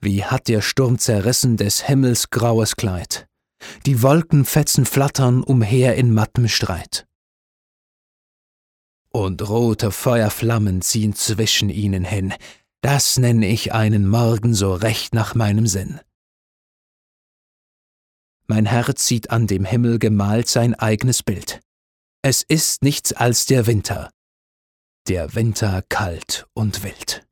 Wie hat der Sturm zerrissen des Himmels graues Kleid. Die Wolkenfetzen flattern umher in mattem Streit. Und rote Feuerflammen ziehen zwischen ihnen hin. Das nenn ich einen Morgen so recht nach meinem Sinn. Mein Herz sieht an dem Himmel gemalt sein eigenes Bild. Es ist nichts als der Winter, der Winter kalt und wild.